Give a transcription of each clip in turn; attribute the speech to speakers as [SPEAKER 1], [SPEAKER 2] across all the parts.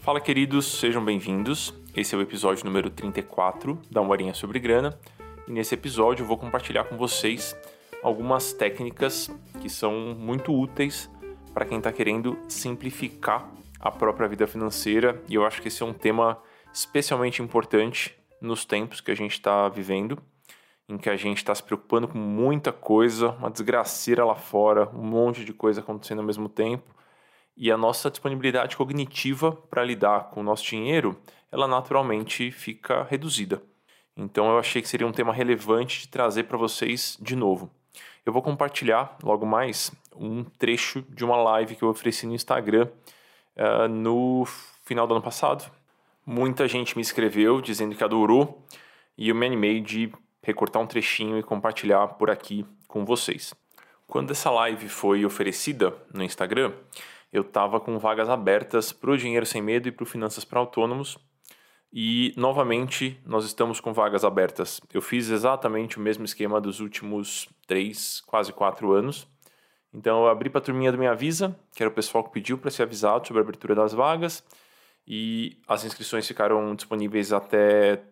[SPEAKER 1] Fala, queridos, sejam bem-vindos. Esse é o episódio número 34 da Morinha sobre Grana. E nesse episódio eu vou compartilhar com vocês algumas técnicas que são muito úteis para quem está querendo simplificar a própria vida financeira. E eu acho que esse é um tema especialmente importante nos tempos que a gente está vivendo, em que a gente está se preocupando com muita coisa, uma desgraceira lá fora, um monte de coisa acontecendo ao mesmo tempo e a nossa disponibilidade cognitiva para lidar com o nosso dinheiro, ela naturalmente fica reduzida. Então eu achei que seria um tema relevante de trazer para vocês de novo. Eu vou compartilhar logo mais um trecho de uma live que eu ofereci no Instagram uh, no final do ano passado. Muita gente me escreveu dizendo que adorou e eu me animei de recortar um trechinho e compartilhar por aqui com vocês. Quando essa live foi oferecida no Instagram, eu estava com vagas abertas para o Dinheiro Sem Medo e para o Finanças para Autônomos. E, novamente, nós estamos com vagas abertas. Eu fiz exatamente o mesmo esquema dos últimos três, quase quatro anos. Então, eu abri para a turminha do Minha Visa, que era o pessoal que pediu para ser avisado sobre a abertura das vagas. E as inscrições ficaram disponíveis até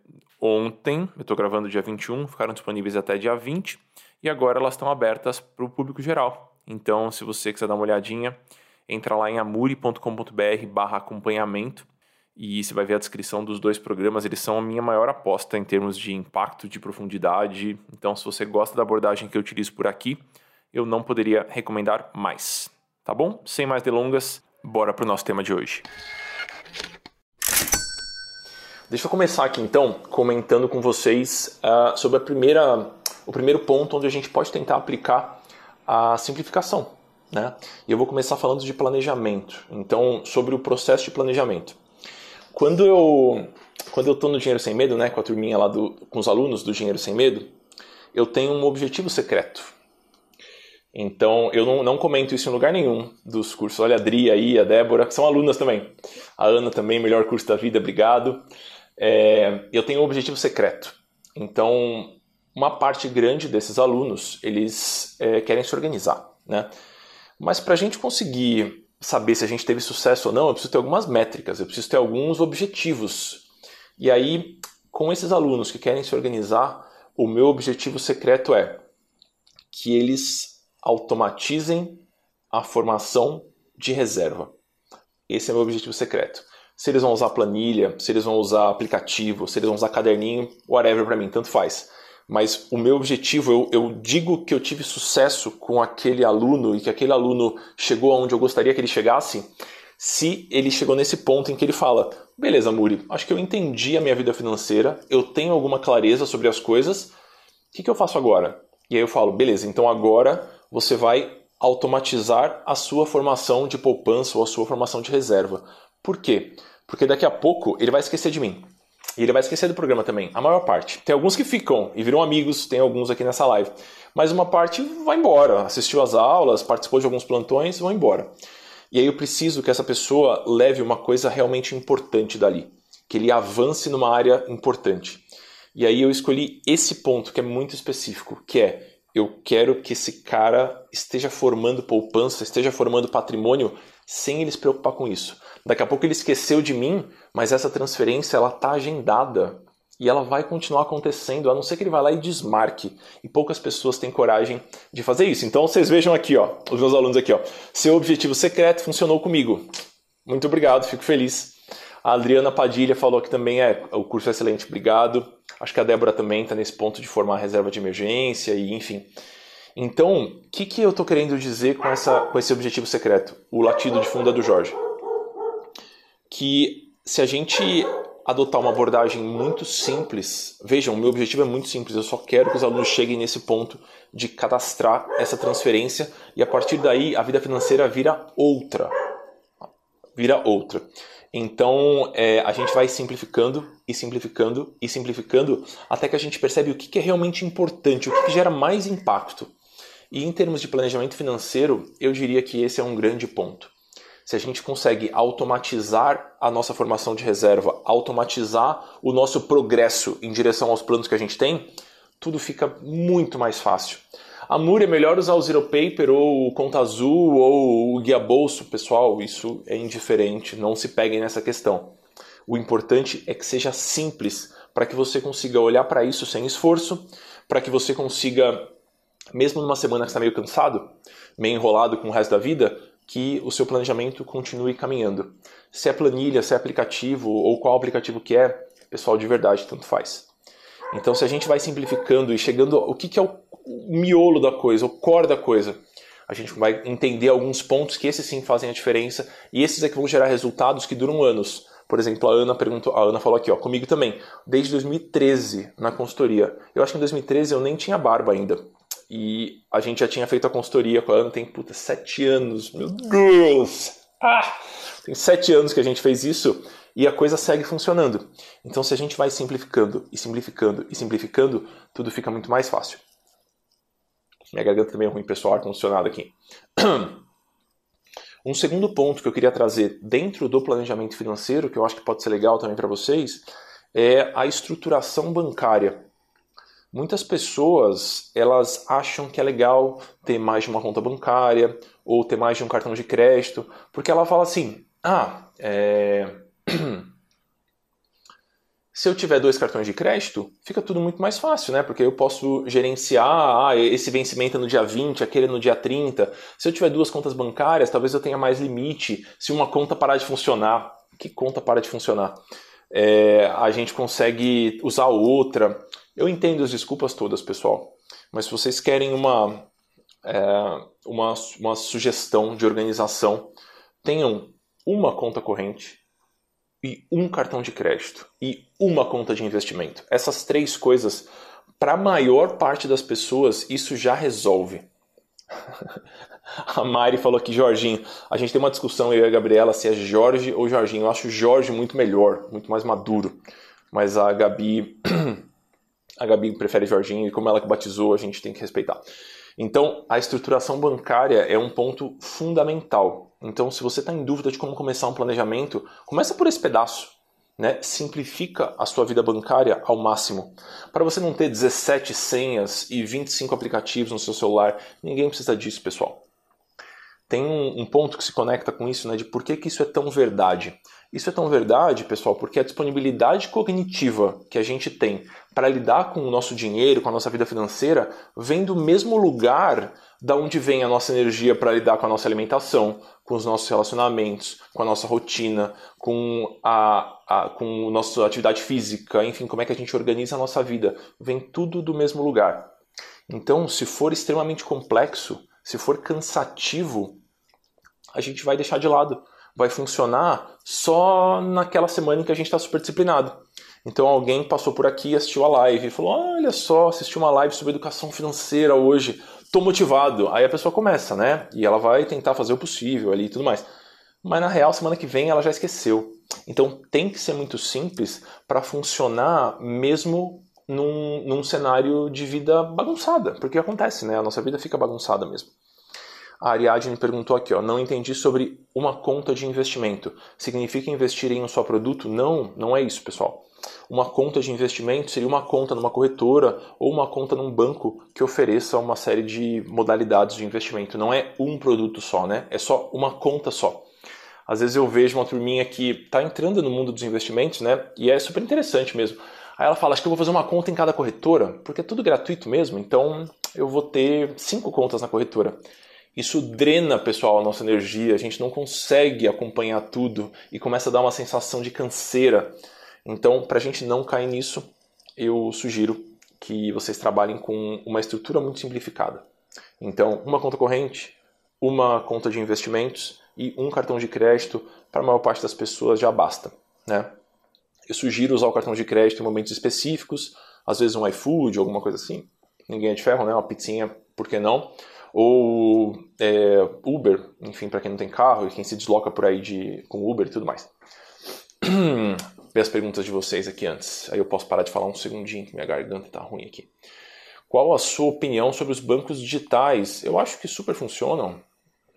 [SPEAKER 1] ontem. Eu estou gravando dia 21, ficaram disponíveis até dia 20. E agora elas estão abertas para o público geral. Então, se você quiser dar uma olhadinha, entra lá em amuri.com.br barra acompanhamento e você vai ver a descrição dos dois programas. Eles são a minha maior aposta em termos de impacto, de profundidade. Então, se você gosta da abordagem que eu utilizo por aqui, eu não poderia recomendar mais. Tá bom? Sem mais delongas, bora para o nosso tema de hoje. Deixa eu começar aqui então comentando com vocês uh, sobre a primeira, o primeiro ponto onde a gente pode tentar aplicar a simplificação. Né? E eu vou começar falando de planejamento. Então, sobre o processo de planejamento. Quando eu quando eu estou no Dinheiro Sem Medo, né, com a turminha lá do, com os alunos do Dinheiro Sem Medo, eu tenho um objetivo secreto. Então, eu não, não comento isso em lugar nenhum dos cursos. Olha a Adri aí, a Débora, que são alunas também. A Ana também, melhor curso da vida, obrigado. É, eu tenho um objetivo secreto. Então, uma parte grande desses alunos, eles é, querem se organizar, né? Mas para a gente conseguir saber se a gente teve sucesso ou não, eu preciso ter algumas métricas, eu preciso ter alguns objetivos. E aí, com esses alunos que querem se organizar, o meu objetivo secreto é que eles automatizem a formação de reserva. Esse é meu objetivo secreto. Se eles vão usar planilha, se eles vão usar aplicativo, se eles vão usar caderninho, whatever para mim, tanto faz mas o meu objetivo, eu, eu, digo que eu tive sucesso com aquele aluno e que aquele aluno chegou aonde eu gostaria que ele chegasse, se ele chegou nesse ponto em que ele fala: beleza, Muri, acho que eu entendi a minha vida financeira, eu tenho alguma clareza sobre as coisas, o que, que eu faço agora? E aí eu falo: beleza, então agora você vai automatizar a sua formação de poupança ou a sua formação de reserva. Por quê? Porque daqui a pouco ele vai esquecer de mim. E ele vai esquecer do programa também, a maior parte. Tem alguns que ficam e viram amigos, tem alguns aqui nessa live. Mas uma parte vai embora, assistiu às aulas, participou de alguns plantões, vão embora. E aí eu preciso que essa pessoa leve uma coisa realmente importante dali, que ele avance numa área importante. E aí eu escolhi esse ponto que é muito específico, que é eu quero que esse cara esteja formando poupança, esteja formando patrimônio sem ele se preocupar com isso. Daqui a pouco ele esqueceu de mim, mas essa transferência ela tá agendada e ela vai continuar acontecendo, a não ser que ele vá lá e desmarque. E poucas pessoas têm coragem de fazer isso. Então vocês vejam aqui, ó, os meus alunos aqui, ó. Seu objetivo secreto funcionou comigo. Muito obrigado, fico feliz. A Adriana Padilha falou que também é o curso é excelente, obrigado. Acho que a Débora também está nesse ponto de formar reserva de emergência e enfim. Então, o que, que eu estou querendo dizer com, essa, com esse objetivo secreto? O latido de funda do Jorge que se a gente adotar uma abordagem muito simples, vejam, meu objetivo é muito simples, eu só quero que os alunos cheguem nesse ponto de cadastrar essa transferência e a partir daí a vida financeira vira outra. Vira outra. Então é, a gente vai simplificando e simplificando e simplificando até que a gente percebe o que, que é realmente importante, o que, que gera mais impacto. E em termos de planejamento financeiro, eu diria que esse é um grande ponto se a gente consegue automatizar a nossa formação de reserva, automatizar o nosso progresso em direção aos planos que a gente tem, tudo fica muito mais fácil. Amor, é melhor usar o Zero Paper ou o Conta Azul ou o Guia Bolso. Pessoal, isso é indiferente, não se peguem nessa questão. O importante é que seja simples, para que você consiga olhar para isso sem esforço, para que você consiga, mesmo numa semana que está meio cansado, meio enrolado com o resto da vida, que o seu planejamento continue caminhando. Se é planilha, se é aplicativo ou qual aplicativo que é, pessoal, de verdade, tanto faz. Então, se a gente vai simplificando e chegando o que, que é o miolo da coisa, o core da coisa, a gente vai entender alguns pontos que esses sim fazem a diferença e esses é que vão gerar resultados que duram anos. Por exemplo, a Ana perguntou, a Ana falou aqui, ó, comigo também, desde 2013 na consultoria. Eu acho que em 2013 eu nem tinha barba ainda. E a gente já tinha feito a consultoria com a Ana tem puta, sete anos. Meu Deus! Ah! Tem sete anos que a gente fez isso e a coisa segue funcionando. Então, se a gente vai simplificando e simplificando e simplificando, tudo fica muito mais fácil. Minha garganta também é ruim, pessoal, ar-condicionado aqui. Um segundo ponto que eu queria trazer dentro do planejamento financeiro, que eu acho que pode ser legal também para vocês, é a estruturação bancária. Muitas pessoas elas acham que é legal ter mais de uma conta bancária ou ter mais de um cartão de crédito, porque ela fala assim: ah, é... Se eu tiver dois cartões de crédito, fica tudo muito mais fácil, né? Porque eu posso gerenciar, ah, esse vencimento no dia 20, aquele no dia 30. Se eu tiver duas contas bancárias, talvez eu tenha mais limite. Se uma conta parar de funcionar, que conta para de funcionar? É, a gente consegue usar outra. Eu entendo as desculpas todas, pessoal. Mas se vocês querem uma, é, uma, uma sugestão de organização, tenham uma conta corrente e um cartão de crédito e uma conta de investimento. Essas três coisas, para a maior parte das pessoas, isso já resolve. a Mari falou aqui, Jorginho. A gente tem uma discussão, eu e a Gabriela, se é Jorge ou Jorginho. Eu acho Jorge muito melhor, muito mais maduro. Mas a Gabi. a Gabi prefere Jorginho e como ela que batizou, a gente tem que respeitar. Então, a estruturação bancária é um ponto fundamental. Então, se você está em dúvida de como começar um planejamento, começa por esse pedaço. Né? Simplifica a sua vida bancária ao máximo. Para você não ter 17 senhas e 25 aplicativos no seu celular, ninguém precisa disso, pessoal. Tem um, um ponto que se conecta com isso, né, de por que, que isso é tão verdade. Isso é tão verdade, pessoal, porque a disponibilidade cognitiva que a gente tem para lidar com o nosso dinheiro, com a nossa vida financeira, vem do mesmo lugar da onde vem a nossa energia para lidar com a nossa alimentação, com os nossos relacionamentos, com a nossa rotina, com a, a, com a nossa atividade física, enfim, como é que a gente organiza a nossa vida. Vem tudo do mesmo lugar. Então, se for extremamente complexo, se for cansativo, a gente vai deixar de lado vai funcionar só naquela semana em que a gente está super disciplinado. Então alguém passou por aqui, assistiu a live e falou: Olha só, assisti uma live sobre educação financeira hoje, tô motivado. Aí a pessoa começa, né? E ela vai tentar fazer o possível ali e tudo mais. Mas na real, semana que vem ela já esqueceu. Então tem que ser muito simples para funcionar mesmo num, num cenário de vida bagunçada. Porque acontece, né? A nossa vida fica bagunçada mesmo. A Ariadne perguntou aqui, ó, não entendi sobre uma conta de investimento. Significa investir em um só produto? Não, não é isso, pessoal. Uma conta de investimento seria uma conta numa corretora ou uma conta num banco que ofereça uma série de modalidades de investimento. Não é um produto só, né? É só uma conta só. Às vezes eu vejo uma turminha que está entrando no mundo dos investimentos, né? E é super interessante mesmo. Aí ela fala, acho que eu vou fazer uma conta em cada corretora, porque é tudo gratuito mesmo, então eu vou ter cinco contas na corretora. Isso drena, pessoal, a nossa energia, a gente não consegue acompanhar tudo e começa a dar uma sensação de canseira. Então, para a gente não cair nisso, eu sugiro que vocês trabalhem com uma estrutura muito simplificada. Então, uma conta corrente, uma conta de investimentos e um cartão de crédito para a maior parte das pessoas já basta. Né? Eu sugiro usar o cartão de crédito em momentos específicos, às vezes um iFood, alguma coisa assim. Ninguém é de ferro, né? Uma pizzinha, por que não? Ou é, Uber, enfim, para quem não tem carro e quem se desloca por aí de, com Uber e tudo mais. Ver as perguntas de vocês aqui antes. Aí eu posso parar de falar um segundinho, que minha garganta tá ruim aqui. Qual a sua opinião sobre os bancos digitais? Eu acho que super funcionam.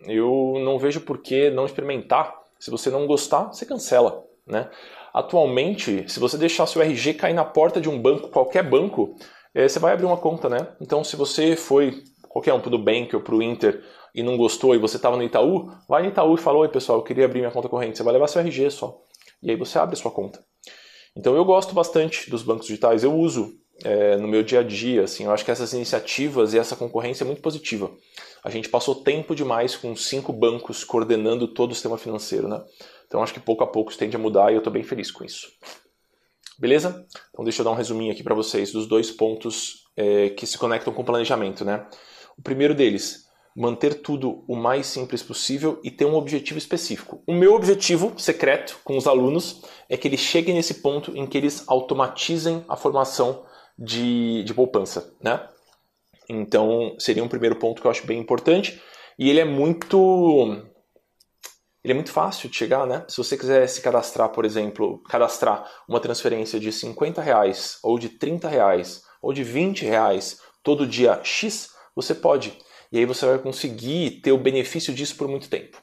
[SPEAKER 1] Eu não vejo por que não experimentar. Se você não gostar, você cancela. Né? Atualmente, se você deixar seu RG cair na porta de um banco, qualquer banco, é, você vai abrir uma conta. Né? Então, se você foi qualquer um, para o Nubank ou para o Inter, e não gostou e você estava no Itaú, vai no Itaú e fala, oi pessoal, eu queria abrir minha conta corrente. Você vai levar seu RG só. E aí você abre a sua conta. Então eu gosto bastante dos bancos digitais, eu uso é, no meu dia a dia. Assim, eu acho que essas iniciativas e essa concorrência é muito positiva. A gente passou tempo demais com cinco bancos coordenando todo o sistema financeiro. Né? Então acho que pouco a pouco isso tende a mudar e eu estou bem feliz com isso. Beleza? Então deixa eu dar um resuminho aqui para vocês dos dois pontos é, que se conectam com o planejamento. Né? O primeiro deles, manter tudo o mais simples possível e ter um objetivo específico. O meu objetivo secreto com os alunos é que eles cheguem nesse ponto em que eles automatizem a formação de, de poupança. Né? Então seria um primeiro ponto que eu acho bem importante e ele é muito ele é muito fácil de chegar, né? Se você quiser se cadastrar, por exemplo, cadastrar uma transferência de 50 reais, ou de 30 reais, ou de 20 reais todo dia X, você pode. E aí você vai conseguir ter o benefício disso por muito tempo.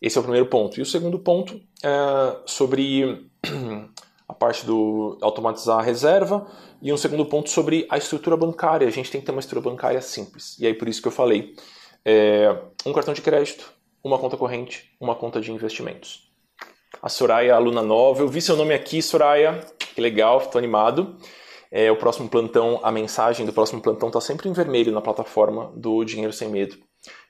[SPEAKER 1] Esse é o primeiro ponto. E o segundo ponto é sobre a parte do automatizar a reserva e um segundo ponto sobre a estrutura bancária. A gente tem que ter uma estrutura bancária simples. E aí por isso que eu falei, é, um cartão de crédito, uma conta corrente, uma conta de investimentos. A Soraya, aluna nova, eu vi seu nome aqui, Soraya, que legal, estou animado. É, o próximo plantão, a mensagem do próximo plantão está sempre em vermelho na plataforma do Dinheiro Sem Medo.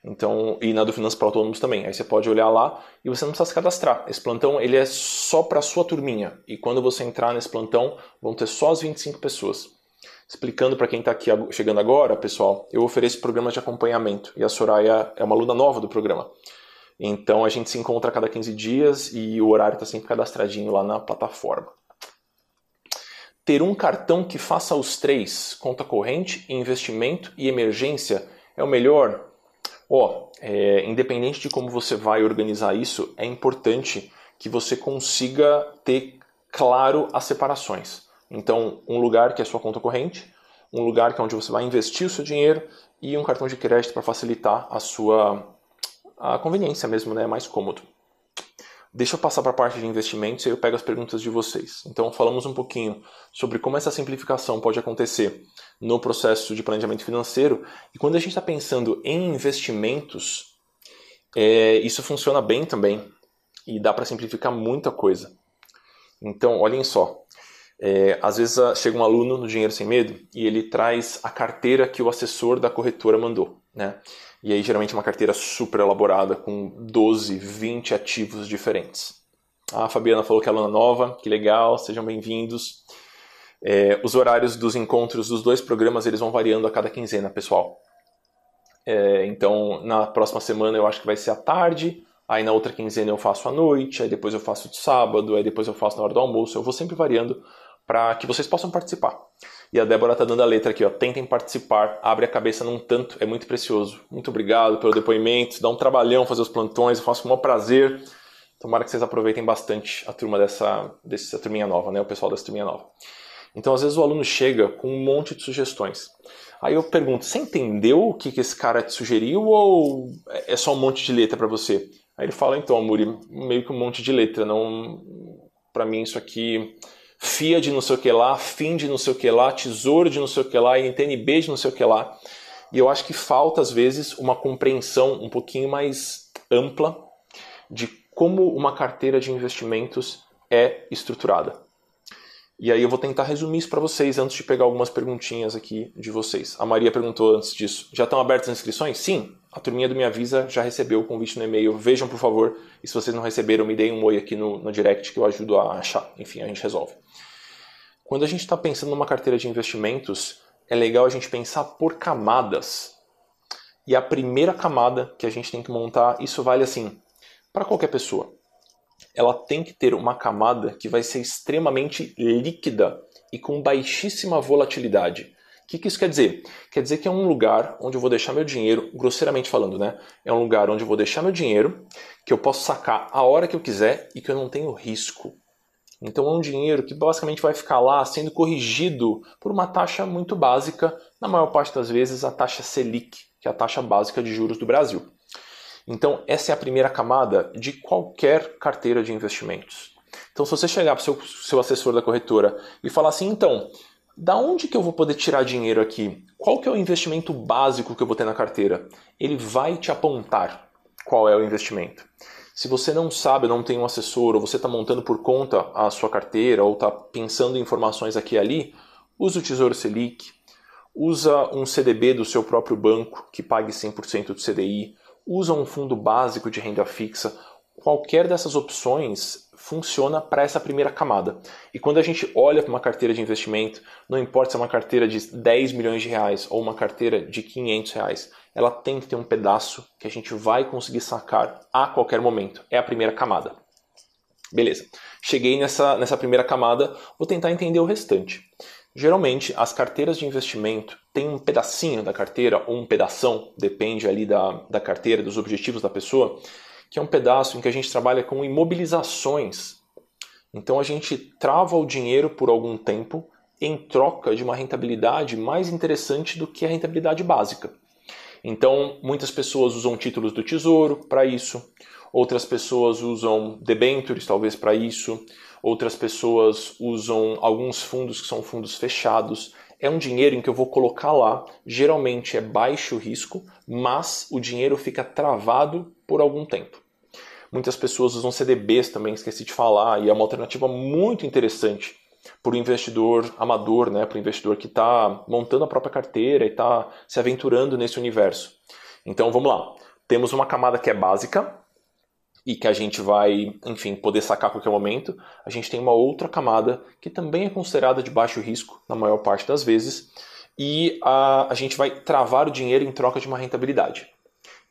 [SPEAKER 1] Então, e na do Finanças para Autônomos também. Aí você pode olhar lá e você não precisa se cadastrar. Esse plantão ele é só para a sua turminha. E quando você entrar nesse plantão, vão ter só as 25 pessoas. Explicando para quem está aqui chegando agora, pessoal, eu ofereço programas de acompanhamento. E a Soraya é uma aluna nova do programa. Então a gente se encontra a cada 15 dias e o horário está sempre cadastradinho lá na plataforma. Ter um cartão que faça os três, conta corrente, investimento e emergência, é o melhor? Ó, oh, é, independente de como você vai organizar isso, é importante que você consiga ter claro as separações. Então, um lugar que é sua conta corrente, um lugar que é onde você vai investir o seu dinheiro e um cartão de crédito para facilitar a sua a conveniência mesmo, né? É mais cômodo. Deixa eu passar para a parte de investimentos e eu pego as perguntas de vocês. Então, falamos um pouquinho sobre como essa simplificação pode acontecer no processo de planejamento financeiro. E quando a gente está pensando em investimentos, é, isso funciona bem também e dá para simplificar muita coisa. Então, olhem só. É, às vezes ah, chega um aluno no Dinheiro Sem Medo e ele traz a carteira que o assessor da corretora mandou. Né? E aí, geralmente, é uma carteira super elaborada com 12, 20 ativos diferentes. A Fabiana falou que é aluna nova, que legal, sejam bem-vindos. É, os horários dos encontros dos dois programas eles vão variando a cada quinzena, pessoal. É, então, na próxima semana eu acho que vai ser à tarde, aí na outra quinzena eu faço à noite, aí depois eu faço de sábado, aí depois eu faço na hora do almoço. Eu vou sempre variando para que vocês possam participar. E a Débora tá dando a letra aqui, ó. Tentem participar, abre a cabeça num tanto, é muito precioso. Muito obrigado pelo depoimento, dá um trabalhão fazer os plantões, eu faço com o maior prazer. Tomara que vocês aproveitem bastante a turma dessa, dessa turminha nova, né? O pessoal dessa turminha nova. Então, às vezes o aluno chega com um monte de sugestões. Aí eu pergunto, você entendeu o que, que esse cara te sugeriu ou é só um monte de letra para você? Aí ele fala, então, Amuri, meio que um monte de letra, não... Para mim isso aqui FIA de não sei o que lá, FIM de não sei o que lá, Tesouro de não sei o que lá, NTNB de não sei o que lá. E eu acho que falta, às vezes, uma compreensão um pouquinho mais ampla de como uma carteira de investimentos é estruturada. E aí eu vou tentar resumir isso para vocês antes de pegar algumas perguntinhas aqui de vocês. A Maria perguntou antes disso: já estão abertas as inscrições? Sim, a turminha do Minha Visa já recebeu o convite no e-mail. Vejam, por favor. E se vocês não receberam, me deem um oi aqui no, no direct que eu ajudo a achar. Enfim, a gente resolve. Quando a gente está pensando numa carteira de investimentos, é legal a gente pensar por camadas. E a primeira camada que a gente tem que montar, isso vale assim para qualquer pessoa ela tem que ter uma camada que vai ser extremamente líquida e com baixíssima volatilidade. O que, que, isso quer dizer? Quer dizer que é um lugar onde eu vou deixar meu dinheiro, grosseiramente falando, né? É um lugar onde eu vou deixar meu dinheiro, que eu posso sacar a hora que eu quiser e que eu não tenho risco. Então é um dinheiro que basicamente vai ficar lá sendo corrigido por uma taxa muito básica, na maior parte das vezes a taxa Selic, que é a taxa básica de juros do Brasil. Então, essa é a primeira camada de qualquer carteira de investimentos. Então, se você chegar para o seu, seu assessor da corretora e falar assim, então, da onde que eu vou poder tirar dinheiro aqui? Qual que é o investimento básico que eu vou ter na carteira? Ele vai te apontar qual é o investimento. Se você não sabe, não tem um assessor, ou você está montando por conta a sua carteira, ou está pensando em informações aqui e ali, use o Tesouro Selic, usa um CDB do seu próprio banco que pague 100% do CDI, usa um fundo básico de renda fixa. Qualquer dessas opções funciona para essa primeira camada. E quando a gente olha para uma carteira de investimento, não importa se é uma carteira de 10 milhões de reais ou uma carteira de 500 reais, ela tem que ter um pedaço que a gente vai conseguir sacar a qualquer momento. É a primeira camada. Beleza. Cheguei nessa, nessa primeira camada, vou tentar entender o restante. Geralmente, as carteiras de investimento têm um pedacinho da carteira, ou um pedação, depende ali da, da carteira, dos objetivos da pessoa, que é um pedaço em que a gente trabalha com imobilizações. Então a gente trava o dinheiro por algum tempo em troca de uma rentabilidade mais interessante do que a rentabilidade básica. Então, muitas pessoas usam títulos do Tesouro para isso, outras pessoas usam debentures talvez para isso, outras pessoas usam alguns fundos que são fundos fechados é um dinheiro em que eu vou colocar lá, geralmente é baixo risco, mas o dinheiro fica travado por algum tempo. Muitas pessoas usam CDBs também, esqueci de falar, e é uma alternativa muito interessante para o investidor amador, né, para o investidor que está montando a própria carteira e está se aventurando nesse universo. Então vamos lá. Temos uma camada que é básica, e que a gente vai, enfim, poder sacar a qualquer momento, a gente tem uma outra camada que também é considerada de baixo risco na maior parte das vezes, e a, a gente vai travar o dinheiro em troca de uma rentabilidade.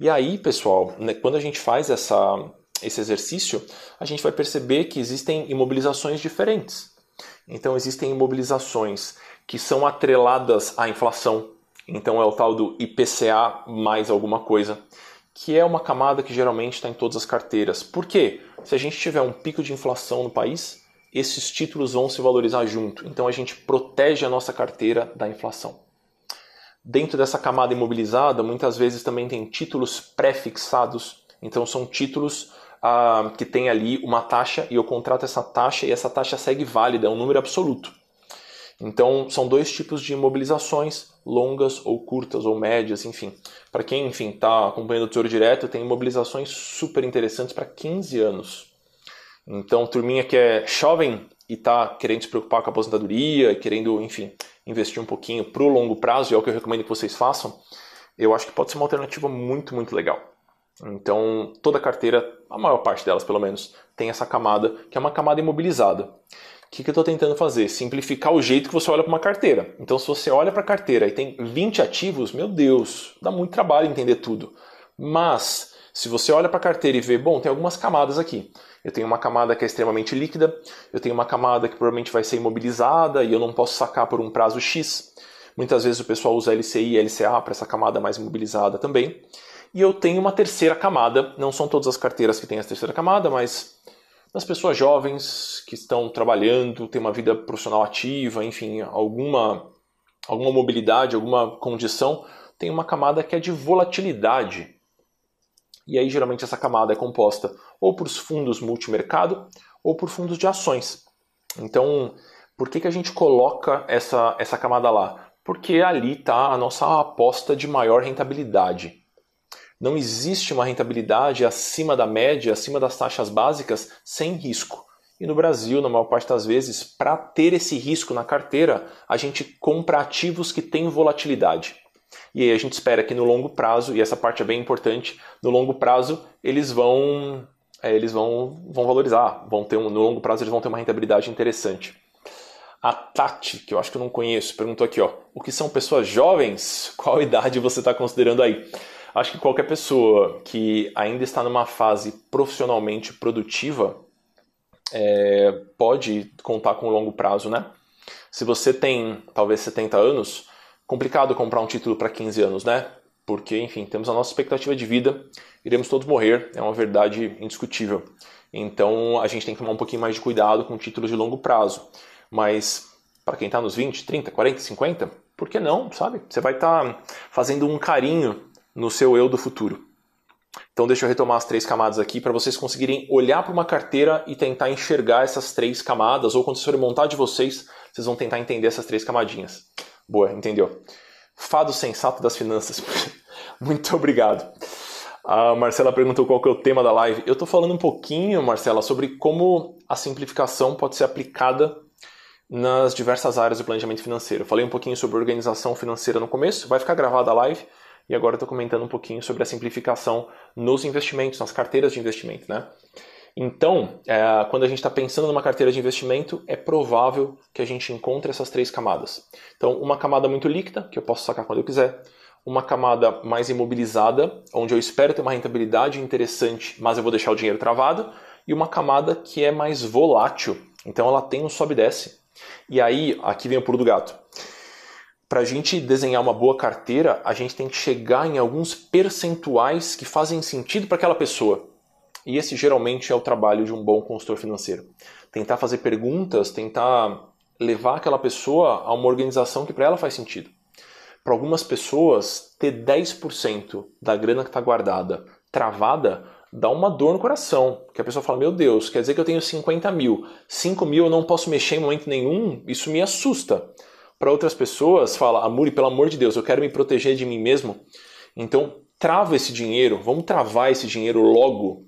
[SPEAKER 1] E aí, pessoal, né, quando a gente faz essa, esse exercício, a gente vai perceber que existem imobilizações diferentes. Então, existem imobilizações que são atreladas à inflação, então é o tal do IPCA mais alguma coisa que é uma camada que geralmente está em todas as carteiras. Por quê? Se a gente tiver um pico de inflação no país, esses títulos vão se valorizar junto. Então a gente protege a nossa carteira da inflação. Dentro dessa camada imobilizada, muitas vezes também tem títulos pré-fixados. Então são títulos ah, que tem ali uma taxa e eu contrato essa taxa e essa taxa segue válida, é um número absoluto. Então, são dois tipos de imobilizações, longas ou curtas ou médias, enfim. Para quem, enfim, está acompanhando o Tesouro Direto, tem imobilizações super interessantes para 15 anos. Então, turminha que é jovem e está querendo se preocupar com a aposentadoria, querendo, enfim, investir um pouquinho para o longo prazo, e é o que eu recomendo que vocês façam, eu acho que pode ser uma alternativa muito, muito legal. Então, toda carteira, a maior parte delas pelo menos, tem essa camada, que é uma camada imobilizada. Que, que eu estou tentando fazer? Simplificar o jeito que você olha para uma carteira. Então, se você olha para a carteira e tem 20 ativos, meu Deus, dá muito trabalho entender tudo. Mas, se você olha para a carteira e vê, bom, tem algumas camadas aqui. Eu tenho uma camada que é extremamente líquida, eu tenho uma camada que provavelmente vai ser imobilizada e eu não posso sacar por um prazo X. Muitas vezes o pessoal usa LCI e LCA para essa camada mais imobilizada também. E eu tenho uma terceira camada, não são todas as carteiras que têm essa terceira camada, mas das pessoas jovens que estão trabalhando, têm uma vida profissional ativa, enfim, alguma, alguma mobilidade, alguma condição, tem uma camada que é de volatilidade. E aí, geralmente, essa camada é composta ou por fundos multimercado ou por fundos de ações. Então, por que, que a gente coloca essa, essa camada lá? Porque ali está a nossa aposta de maior rentabilidade. Não existe uma rentabilidade acima da média, acima das taxas básicas, sem risco. E no Brasil, na maior parte das vezes, para ter esse risco na carteira, a gente compra ativos que têm volatilidade. E aí a gente espera que no longo prazo, e essa parte é bem importante, no longo prazo eles vão é, eles vão, vão valorizar, vão ter um, no longo prazo eles vão ter uma rentabilidade interessante. A Tati, que eu acho que eu não conheço, perguntou aqui, ó, o que são pessoas jovens? Qual idade você está considerando aí? Acho que qualquer pessoa que ainda está numa fase profissionalmente produtiva é, pode contar com longo prazo, né? Se você tem talvez 70 anos, complicado comprar um título para 15 anos, né? Porque, enfim, temos a nossa expectativa de vida, iremos todos morrer, é uma verdade indiscutível. Então a gente tem que tomar um pouquinho mais de cuidado com títulos de longo prazo. Mas para quem está nos 20, 30, 40, 50, por que não, sabe? Você vai estar tá fazendo um carinho no seu eu do futuro. Então deixa eu retomar as três camadas aqui para vocês conseguirem olhar para uma carteira e tentar enxergar essas três camadas, ou quando vocês forem montar de vocês, vocês vão tentar entender essas três camadinhas. Boa, entendeu? Fado sensato das finanças. Muito obrigado. A Marcela perguntou qual que é o tema da live. Eu estou falando um pouquinho, Marcela, sobre como a simplificação pode ser aplicada nas diversas áreas do planejamento financeiro. Eu falei um pouquinho sobre organização financeira no começo, vai ficar gravada a live, e agora estou comentando um pouquinho sobre a simplificação nos investimentos, nas carteiras de investimento. Né? Então, é, quando a gente está pensando numa carteira de investimento, é provável que a gente encontre essas três camadas. Então, uma camada muito líquida, que eu posso sacar quando eu quiser, uma camada mais imobilizada, onde eu espero ter uma rentabilidade interessante, mas eu vou deixar o dinheiro travado, e uma camada que é mais volátil, então ela tem um sobe e desce. E aí, aqui vem o pulo do gato. Para a gente desenhar uma boa carteira, a gente tem que chegar em alguns percentuais que fazem sentido para aquela pessoa. E esse geralmente é o trabalho de um bom consultor financeiro. Tentar fazer perguntas, tentar levar aquela pessoa a uma organização que para ela faz sentido. Para algumas pessoas, ter 10% da grana que está guardada travada dá uma dor no coração. Que a pessoa fala: Meu Deus, quer dizer que eu tenho 50 mil, 5 mil eu não posso mexer em momento nenhum? Isso me assusta. Para outras pessoas, fala: Amuri, pelo amor de Deus, eu quero me proteger de mim mesmo. Então, trava esse dinheiro, vamos travar esse dinheiro logo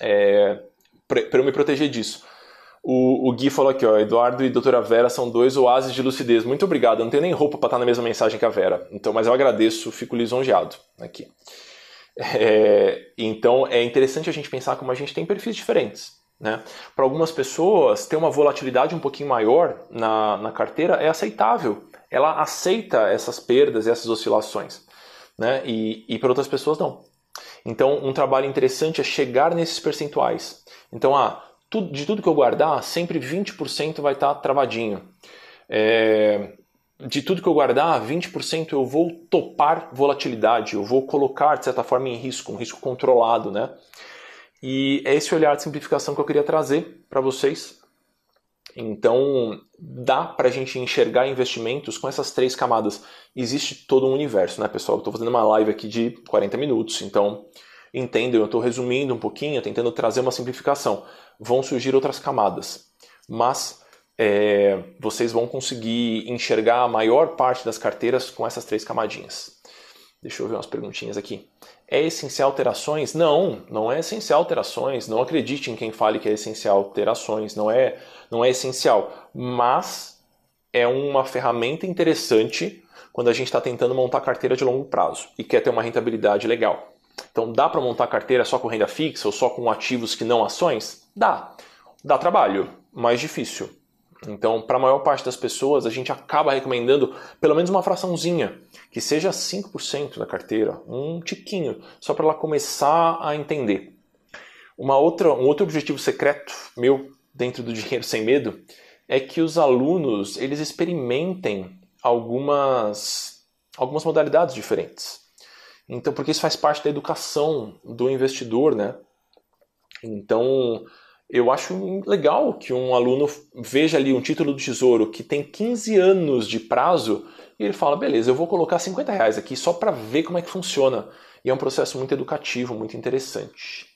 [SPEAKER 1] é, para eu me proteger disso. O, o, Gui falou aqui, ó, Eduardo e doutora Vera são dois oásis de lucidez. Muito obrigado. Eu não tenho nem roupa para estar na mesma mensagem que a Vera. Então, mas eu agradeço, fico lisonjeado aqui. É, então é interessante a gente pensar como a gente tem perfis diferentes. Né? Para algumas pessoas, ter uma volatilidade um pouquinho maior na, na carteira é aceitável. Ela aceita essas perdas essas oscilações. Né? E, e para outras pessoas, não. Então, um trabalho interessante é chegar nesses percentuais. Então, ah, de tudo que eu guardar, sempre 20% vai estar travadinho. É, de tudo que eu guardar, 20% eu vou topar volatilidade, eu vou colocar, de certa forma, em risco, um risco controlado, né? E é esse olhar de simplificação que eu queria trazer para vocês. Então, dá para a gente enxergar investimentos com essas três camadas. Existe todo um universo, né, pessoal? Estou fazendo uma live aqui de 40 minutos, então entendem, eu estou resumindo um pouquinho, tentando trazer uma simplificação. Vão surgir outras camadas, mas é, vocês vão conseguir enxergar a maior parte das carteiras com essas três camadinhas. Deixa eu ver umas perguntinhas aqui. É essencial ter ações? Não, não é essencial ter ações. Não acredite em quem fale que é essencial ter ações. Não é, não é essencial. Mas é uma ferramenta interessante quando a gente está tentando montar carteira de longo prazo e quer ter uma rentabilidade legal. Então, dá para montar carteira só com renda fixa ou só com ativos que não ações? Dá. Dá trabalho, mais difícil. Então, para a maior parte das pessoas, a gente acaba recomendando pelo menos uma fraçãozinha, que seja 5% da carteira, um tiquinho, só para ela começar a entender. Uma outra, um outro objetivo secreto meu dentro do Dinheiro Sem Medo é que os alunos eles experimentem algumas, algumas modalidades diferentes. Então, porque isso faz parte da educação do investidor, né? Então, eu acho legal que um aluno veja ali um título do tesouro que tem 15 anos de prazo e ele fala, beleza, eu vou colocar 50 reais aqui só para ver como é que funciona. E é um processo muito educativo, muito interessante.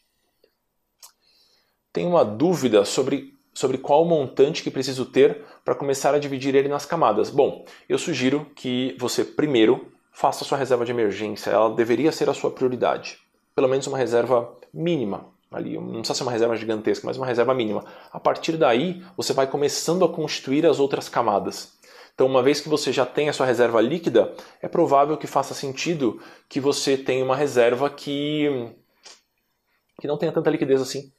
[SPEAKER 1] Tenho uma dúvida sobre, sobre qual montante que preciso ter para começar a dividir ele nas camadas. Bom, eu sugiro que você primeiro faça sua reserva de emergência. Ela deveria ser a sua prioridade. Pelo menos uma reserva mínima ali, não precisa ser uma reserva gigantesca, mas uma reserva mínima. A partir daí, você vai começando a constituir as outras camadas. Então, uma vez que você já tem a sua reserva líquida, é provável que faça sentido que você tenha uma reserva que, que não tenha tanta liquidez assim.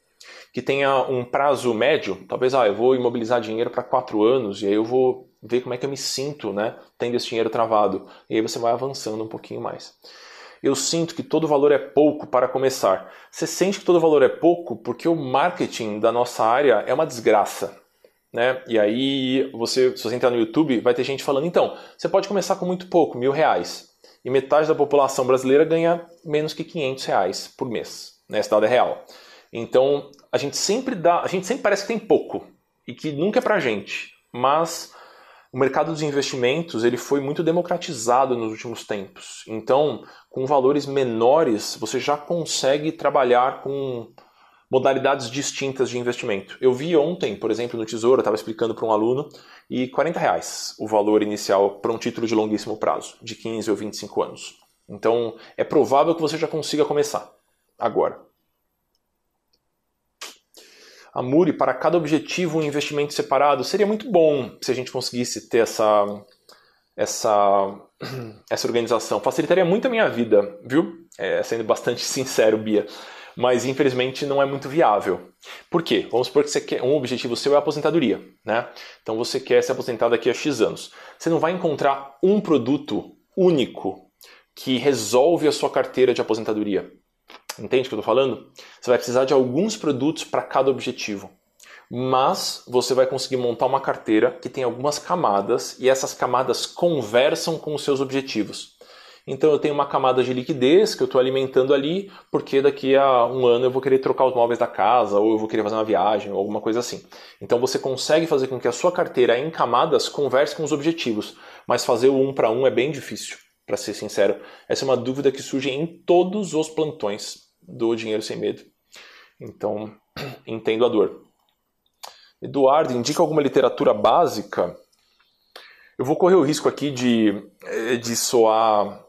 [SPEAKER 1] Que tenha um prazo médio, talvez, ah, eu vou imobilizar dinheiro para quatro anos e aí eu vou ver como é que eu me sinto, né, tendo esse dinheiro travado. E aí você vai avançando um pouquinho mais eu sinto que todo valor é pouco para começar. Você sente que todo valor é pouco porque o marketing da nossa área é uma desgraça. Né? E aí, você, se você entrar no YouTube, vai ter gente falando: então, você pode começar com muito pouco, mil reais. E metade da população brasileira ganha menos que 500 reais por mês. Né? Esse dado é real. Então, a gente sempre dá, a gente sempre parece que tem pouco e que nunca é pra gente. Mas o mercado dos investimentos ele foi muito democratizado nos últimos tempos. Então, com valores menores, você já consegue trabalhar com, modalidades distintas de investimento. Eu vi ontem, por exemplo, no Tesouro, eu estava explicando para um aluno, e 40 reais o valor inicial para um título de longuíssimo prazo, de 15 ou 25 anos. Então, é provável que você já consiga começar agora. A Muri, para cada objetivo, um investimento separado. Seria muito bom se a gente conseguisse ter essa, essa, essa organização. Facilitaria muito a minha vida, viu? É, sendo bastante sincero, Bia. Mas infelizmente não é muito viável. Por quê? Vamos supor que você quer, um objetivo seu é a aposentadoria, né? Então você quer se aposentar daqui a X anos. Você não vai encontrar um produto único que resolve a sua carteira de aposentadoria. Entende o que eu estou falando? Você vai precisar de alguns produtos para cada objetivo. Mas você vai conseguir montar uma carteira que tem algumas camadas e essas camadas conversam com os seus objetivos. Então eu tenho uma camada de liquidez que eu estou alimentando ali, porque daqui a um ano eu vou querer trocar os móveis da casa, ou eu vou querer fazer uma viagem, ou alguma coisa assim. Então você consegue fazer com que a sua carteira em camadas converse com os objetivos, mas fazer o um para um é bem difícil para ser sincero. Essa é uma dúvida que surge em todos os plantões do Dinheiro Sem Medo. Então, entendo a dor. Eduardo, indica alguma literatura básica? Eu vou correr o risco aqui de, eh, de soar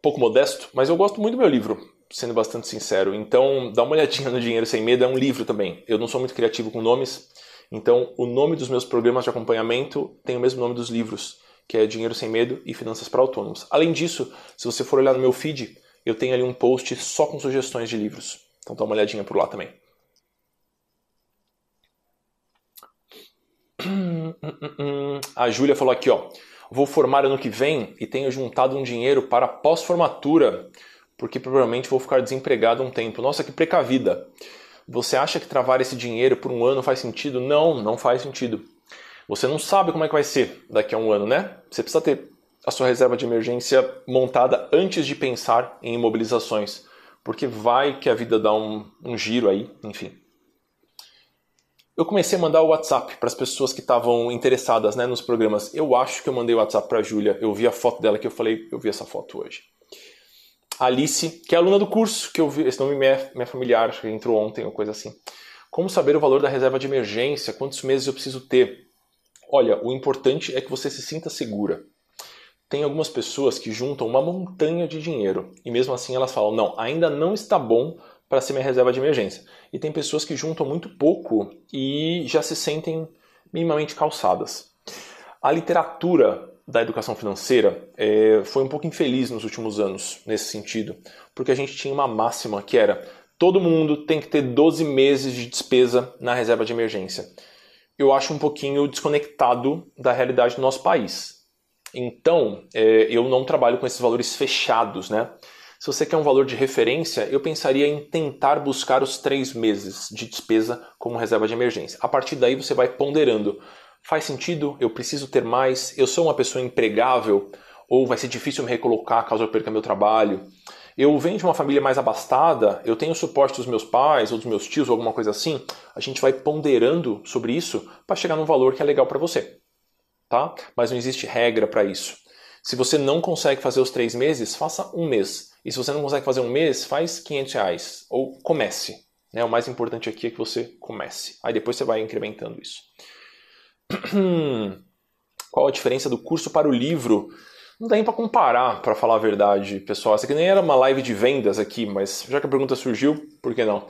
[SPEAKER 1] pouco modesto, mas eu gosto muito do meu livro, sendo bastante sincero. Então, dá uma olhadinha no Dinheiro Sem Medo, é um livro também. Eu não sou muito criativo com nomes, então o nome dos meus programas de acompanhamento tem o mesmo nome dos livros que é Dinheiro Sem Medo e Finanças para Autônomos. Além disso, se você for olhar no meu feed, eu tenho ali um post só com sugestões de livros. Então dá uma olhadinha por lá também. A Júlia falou aqui, ó. Vou formar ano que vem e tenho juntado um dinheiro para pós-formatura, porque provavelmente vou ficar desempregado um tempo. Nossa, que precavida. Você acha que travar esse dinheiro por um ano faz sentido? Não, não faz sentido. Você não sabe como é que vai ser daqui a um ano, né? Você precisa ter a sua reserva de emergência montada antes de pensar em imobilizações, porque vai que a vida dá um, um giro aí, enfim. Eu comecei a mandar o WhatsApp para as pessoas que estavam interessadas né, nos programas. Eu acho que eu mandei o WhatsApp para a Júlia. Eu vi a foto dela que eu falei, eu vi essa foto hoje. Alice, que é aluna do curso, que eu vi, esse nome me é, me é familiar, entrou ontem ou coisa assim. Como saber o valor da reserva de emergência? Quantos meses eu preciso ter? Olha, o importante é que você se sinta segura. Tem algumas pessoas que juntam uma montanha de dinheiro e mesmo assim elas falam: não, ainda não está bom para ser minha reserva de emergência. E tem pessoas que juntam muito pouco e já se sentem minimamente calçadas. A literatura da educação financeira é, foi um pouco infeliz nos últimos anos nesse sentido, porque a gente tinha uma máxima que era todo mundo tem que ter 12 meses de despesa na reserva de emergência eu acho um pouquinho desconectado da realidade do nosso país. Então, é, eu não trabalho com esses valores fechados, né? Se você quer um valor de referência, eu pensaria em tentar buscar os três meses de despesa como reserva de emergência. A partir daí você vai ponderando. Faz sentido? Eu preciso ter mais? Eu sou uma pessoa empregável? Ou vai ser difícil me recolocar caso eu perca meu trabalho? Eu venho de uma família mais abastada, eu tenho suporte dos meus pais ou dos meus tios ou alguma coisa assim, a gente vai ponderando sobre isso para chegar num valor que é legal para você. Tá? Mas não existe regra para isso. Se você não consegue fazer os três meses, faça um mês. E se você não consegue fazer um mês, faz 500 reais. Ou comece. Né? O mais importante aqui é que você comece. Aí depois você vai incrementando isso. Qual a diferença do curso para o livro? Não dá nem para comparar, para falar a verdade, pessoal. Essa aqui nem era uma live de vendas aqui, mas já que a pergunta surgiu, por que não?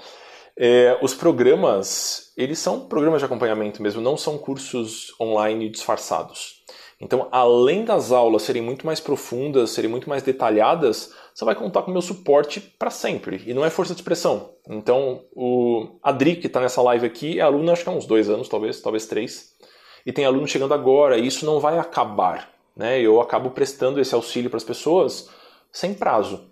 [SPEAKER 1] É, os programas, eles são programas de acompanhamento mesmo, não são cursos online disfarçados. Então, além das aulas serem muito mais profundas, serem muito mais detalhadas, você vai contar com o meu suporte para sempre. E não é força de expressão. Então, o Adri, que está nessa live aqui, é aluno acho que há uns dois anos, talvez, talvez três. E tem aluno chegando agora, e isso não vai acabar né? Eu acabo prestando esse auxílio para as pessoas sem prazo.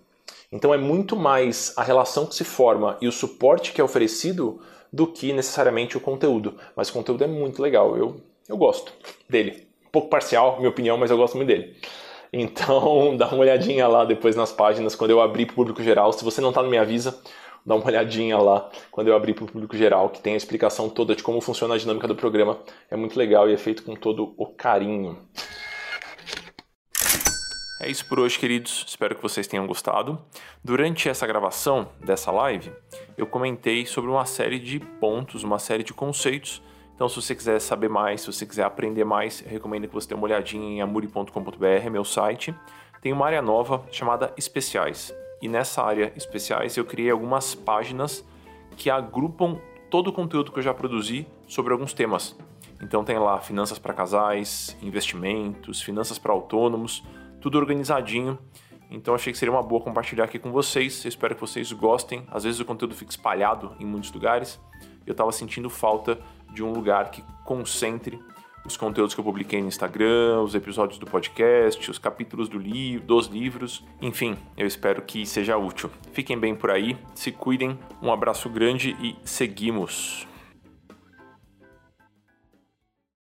[SPEAKER 1] Então é muito mais a relação que se forma e o suporte que é oferecido do que necessariamente o conteúdo. Mas o conteúdo é muito legal, eu, eu gosto dele. Um pouco parcial, minha opinião, mas eu gosto muito dele. Então dá uma olhadinha lá depois nas páginas quando eu abrir para o público geral. Se você não está no Me Avisa, dá uma olhadinha lá quando eu abrir para o público geral, que tem a explicação toda de como funciona a dinâmica do programa. É muito legal e é feito com todo o carinho. É isso por hoje, queridos. Espero que vocês tenham gostado. Durante essa gravação dessa live, eu comentei sobre uma série de pontos, uma série de conceitos. Então, se você quiser saber mais, se você quiser aprender mais, recomendo que você dê uma olhadinha em amuri.com.br, meu site. Tem uma área nova chamada Especiais. E nessa área Especiais eu criei algumas páginas que agrupam todo o conteúdo que eu já produzi sobre alguns temas. Então tem lá finanças para casais, investimentos, finanças para autônomos, tudo organizadinho. Então achei que seria uma boa compartilhar aqui com vocês. Eu espero que vocês gostem. Às vezes o conteúdo fica espalhado em muitos lugares. Eu estava sentindo falta de um lugar que concentre os conteúdos que eu publiquei no Instagram, os episódios do podcast, os capítulos do li dos livros. Enfim, eu espero que seja útil. Fiquem bem por aí, se cuidem, um abraço grande e seguimos!